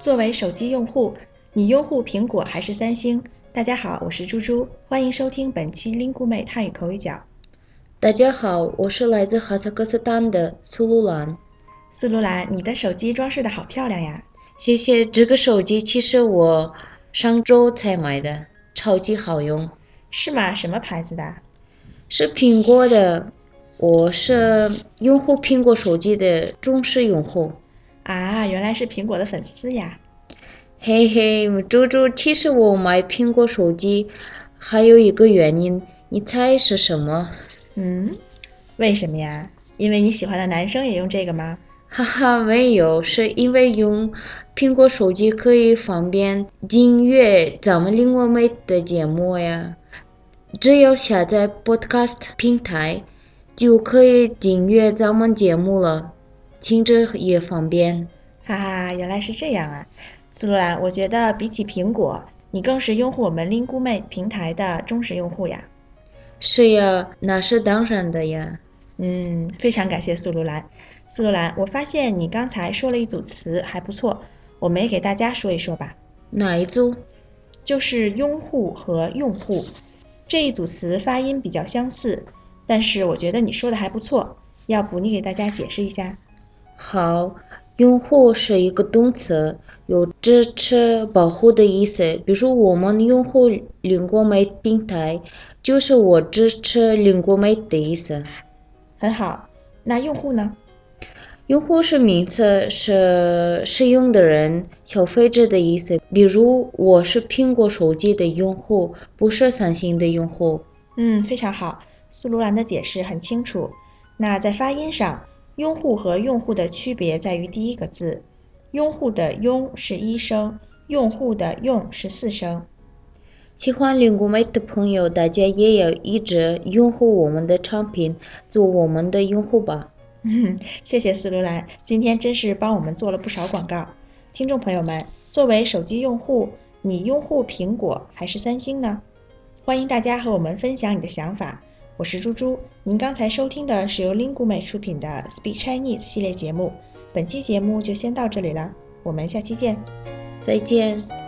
作为手机用户，你拥护苹果还是三星？大家好，我是猪猪，欢迎收听本期 Lingu 妹汉语口语角。大家好，我是来自哈萨克斯坦的苏鲁兰。苏鲁兰，你的手机装饰的好漂亮呀！谢谢。这个手机其实我上周才买的，超级好用。是吗？什么牌子的？是苹果的。我是拥护苹果手机的忠实用户。啊，原来是苹果的粉丝呀！嘿嘿，猪猪，其实我买苹果手机还有一个原因，你猜是什么？嗯，为什么呀？因为你喜欢的男生也用这个吗？哈哈，没有，是因为用苹果手机可以方便订阅咱们另外美的节目呀。只要下载 Podcast 平台，就可以订阅咱们节目了。听着也方便，哈哈，原来是这样啊，苏鲁兰，我觉得比起苹果，你更是拥护我们 Lingu 妹平台的忠实用户呀。是呀，那是当然的呀。嗯，非常感谢苏鲁兰。苏鲁兰，我发现你刚才说了一组词还不错，我们也给大家说一说吧。哪一组？就是拥护和用户这一组词发音比较相似，但是我觉得你说的还不错，要不你给大家解释一下？好，拥护是一个动词，有支持、保护的意思。比如我们拥护领国美平台，就是我支持领国美的意思。很好，那用户呢？用户是名词，是使用的人、消费者的意思。比如我是苹果手机的用户，不是三星的用户。嗯，非常好，苏卢兰的解释很清楚。那在发音上。拥护和用户的区别在于第一个字，拥护的“拥”是一声，用户的“用”是四声。喜欢灵谷美的朋友，大家也要一直拥护我们的产品，做我们的用户吧。嗯，谢谢斯卢兰，今天真是帮我们做了不少广告。听众朋友们，作为手机用户，你拥护苹果还是三星呢？欢迎大家和我们分享你的想法。我是猪猪，您刚才收听的是由 Lingu 美出品的 Speak Chinese 系列节目，本期节目就先到这里了，我们下期见，再见。